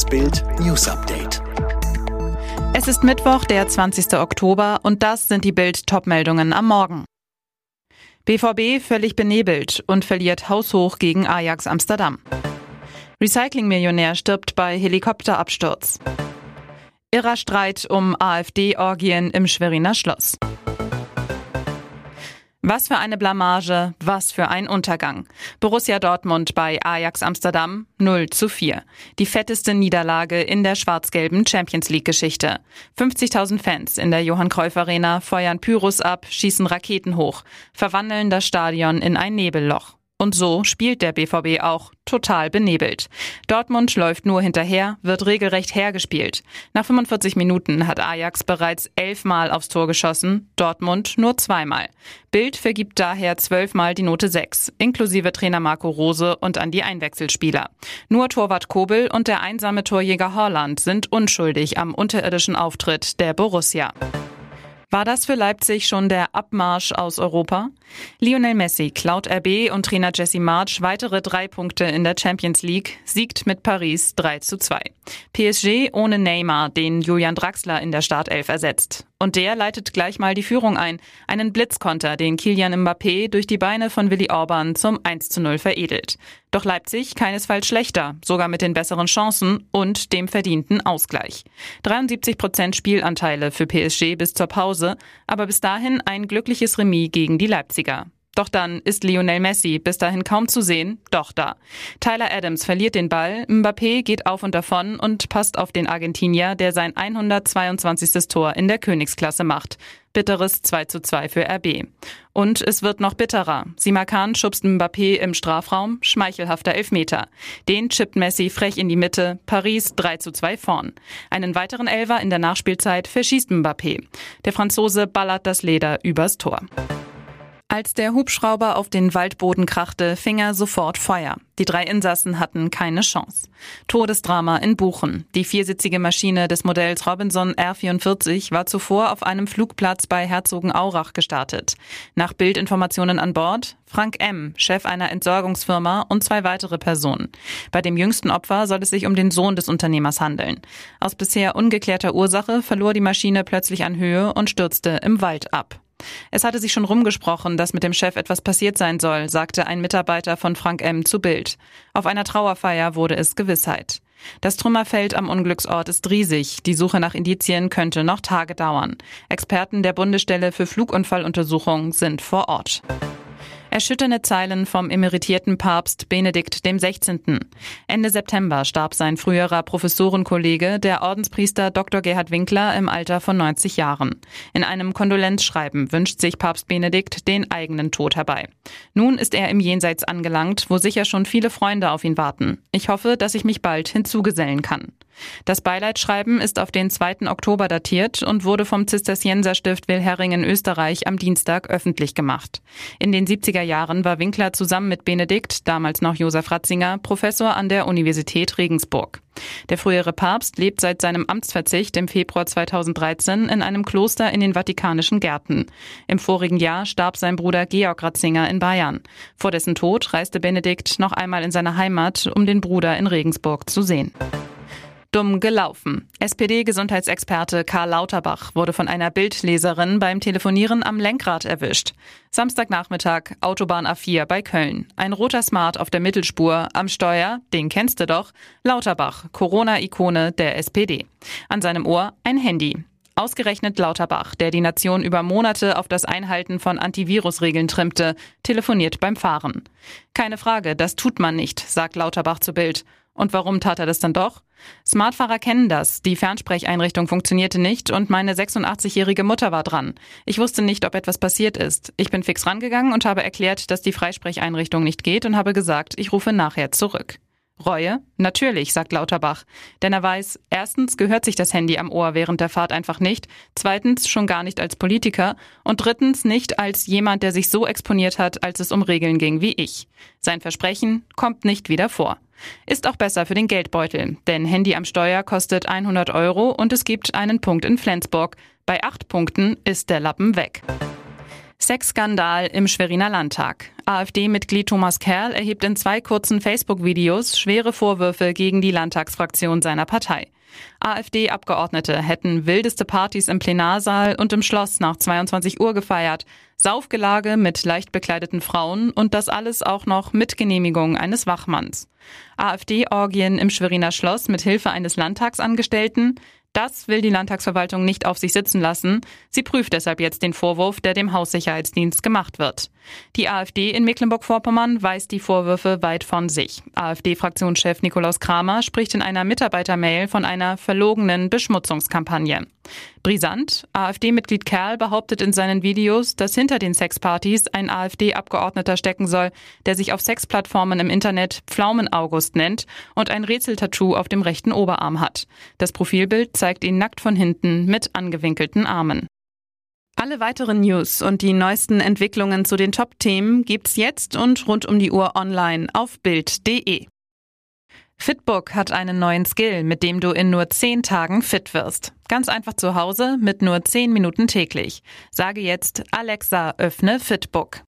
Das Bild News Update. Es ist Mittwoch, der 20. Oktober und das sind die Bild Topmeldungen am Morgen. BVB völlig benebelt und verliert haushoch gegen Ajax Amsterdam. Recyclingmillionär stirbt bei Helikopterabsturz. Irrer Streit um AfD-Orgien im Schweriner Schloss. Was für eine Blamage, was für ein Untergang. Borussia Dortmund bei Ajax Amsterdam 0 zu 4. Die fetteste Niederlage in der schwarz-gelben Champions League Geschichte. 50.000 Fans in der Johann Cruyff Arena feuern Pyros ab, schießen Raketen hoch, verwandeln das Stadion in ein Nebelloch. Und so spielt der BVB auch total benebelt. Dortmund läuft nur hinterher, wird regelrecht hergespielt. Nach 45 Minuten hat Ajax bereits elfmal aufs Tor geschossen, Dortmund nur zweimal. Bild vergibt daher zwölfmal die Note 6, inklusive Trainer Marco Rose und an die Einwechselspieler. Nur Torwart Kobel und der einsame Torjäger Holland sind unschuldig am unterirdischen Auftritt der Borussia. War das für Leipzig schon der Abmarsch aus Europa? Lionel Messi klaut RB und Trainer Jesse March weitere drei Punkte in der Champions League, siegt mit Paris 3 zu 2. PSG ohne Neymar, den Julian Draxler in der Startelf ersetzt. Und der leitet gleich mal die Führung ein. Einen Blitzkonter, den Kilian Mbappé durch die Beine von Willi Orban zum 1 zu 0 veredelt. Doch Leipzig keinesfalls schlechter, sogar mit den besseren Chancen und dem verdienten Ausgleich. 73 Prozent Spielanteile für PSG bis zur Pause, aber bis dahin ein glückliches Remis gegen die Leipziger. Doch dann ist Lionel Messi bis dahin kaum zu sehen, doch da. Tyler Adams verliert den Ball, Mbappé geht auf und davon und passt auf den Argentinier, der sein 122. Tor in der Königsklasse macht. Bitteres 2 zu 2 für RB. Und es wird noch bitterer. Simakan schubst Mbappé im Strafraum, schmeichelhafter Elfmeter. Den chippt Messi frech in die Mitte, Paris 3 zu 2 vorn. Einen weiteren Elfer in der Nachspielzeit verschießt Mbappé. Der Franzose ballert das Leder übers Tor. Als der Hubschrauber auf den Waldboden krachte, fing er sofort Feuer. Die drei Insassen hatten keine Chance. Todesdrama in Buchen. Die viersitzige Maschine des Modells Robinson R44 war zuvor auf einem Flugplatz bei Herzogenaurach gestartet. Nach Bildinformationen an Bord Frank M., Chef einer Entsorgungsfirma und zwei weitere Personen. Bei dem jüngsten Opfer soll es sich um den Sohn des Unternehmers handeln. Aus bisher ungeklärter Ursache verlor die Maschine plötzlich an Höhe und stürzte im Wald ab. Es hatte sich schon rumgesprochen, dass mit dem Chef etwas passiert sein soll, sagte ein Mitarbeiter von Frank M. zu Bild. Auf einer Trauerfeier wurde es Gewissheit. Das Trümmerfeld am Unglücksort ist riesig. Die Suche nach Indizien könnte noch Tage dauern. Experten der Bundesstelle für Flugunfalluntersuchung sind vor Ort. Erschütternde Zeilen vom emeritierten Papst Benedikt XVI. Ende September starb sein früherer Professorenkollege, der Ordenspriester Dr. Gerhard Winkler, im Alter von 90 Jahren. In einem Kondolenzschreiben wünscht sich Papst Benedikt den eigenen Tod herbei. Nun ist er im Jenseits angelangt, wo sicher schon viele Freunde auf ihn warten. Ich hoffe, dass ich mich bald hinzugesellen kann. Das Beileidsschreiben ist auf den 2. Oktober datiert und wurde vom Zisterzienserstift Wilhering in Österreich am Dienstag öffentlich gemacht. In den 70er Jahren war Winkler zusammen mit Benedikt, damals noch Josef Ratzinger, Professor an der Universität Regensburg. Der frühere Papst lebt seit seinem Amtsverzicht im Februar 2013 in einem Kloster in den Vatikanischen Gärten. Im vorigen Jahr starb sein Bruder Georg Ratzinger in Bayern. Vor dessen Tod reiste Benedikt noch einmal in seine Heimat, um den Bruder in Regensburg zu sehen. Dumm gelaufen. SPD-Gesundheitsexperte Karl Lauterbach wurde von einer Bildleserin beim Telefonieren am Lenkrad erwischt. Samstagnachmittag, Autobahn A4 bei Köln. Ein roter Smart auf der Mittelspur, am Steuer, den kennst du doch, Lauterbach, Corona-Ikone der SPD. An seinem Ohr ein Handy. Ausgerechnet Lauterbach, der die Nation über Monate auf das Einhalten von Antivirusregeln trimmte, telefoniert beim Fahren. Keine Frage, das tut man nicht, sagt Lauterbach zu Bild. Und warum tat er das dann doch? Smartfahrer kennen das. Die Fernsprecheinrichtung funktionierte nicht und meine 86-jährige Mutter war dran. Ich wusste nicht, ob etwas passiert ist. Ich bin fix rangegangen und habe erklärt, dass die Freisprecheinrichtung nicht geht und habe gesagt, ich rufe nachher zurück. Reue? Natürlich, sagt Lauterbach. Denn er weiß, erstens gehört sich das Handy am Ohr während der Fahrt einfach nicht, zweitens schon gar nicht als Politiker und drittens nicht als jemand, der sich so exponiert hat, als es um Regeln ging wie ich. Sein Versprechen kommt nicht wieder vor. Ist auch besser für den Geldbeutel, denn Handy am Steuer kostet 100 Euro und es gibt einen Punkt in Flensburg. Bei acht Punkten ist der Lappen weg. Sexskandal im Schweriner Landtag. AfD-Mitglied Thomas Kerl erhebt in zwei kurzen Facebook-Videos schwere Vorwürfe gegen die Landtagsfraktion seiner Partei. AfD-Abgeordnete hätten wildeste Partys im Plenarsaal und im Schloss nach 22 Uhr gefeiert, Saufgelage mit leicht bekleideten Frauen und das alles auch noch mit Genehmigung eines Wachmanns. AfD-Orgien im Schweriner Schloss mit Hilfe eines Landtagsangestellten, das will die Landtagsverwaltung nicht auf sich sitzen lassen. Sie prüft deshalb jetzt den Vorwurf, der dem Haussicherheitsdienst gemacht wird. Die AfD in Mecklenburg-Vorpommern weist die Vorwürfe weit von sich. AfD-Fraktionschef Nikolaus Kramer spricht in einer Mitarbeitermail von einer verlogenen Beschmutzungskampagne. Brisant, AfD-Mitglied Kerl behauptet in seinen Videos, dass hinter den Sexpartys ein AfD-Abgeordneter stecken soll, der sich auf Sexplattformen im Internet Pflaumen August nennt und ein Rätseltattoo auf dem rechten Oberarm hat. Das Profilbild zeigt ihn nackt von hinten mit angewinkelten Armen. Alle weiteren News und die neuesten Entwicklungen zu den Top-Themen gibt's jetzt und rund um die Uhr online auf Bild.de. Fitbook hat einen neuen Skill, mit dem du in nur 10 Tagen fit wirst. Ganz einfach zu Hause mit nur 10 Minuten täglich. Sage jetzt Alexa, öffne Fitbook.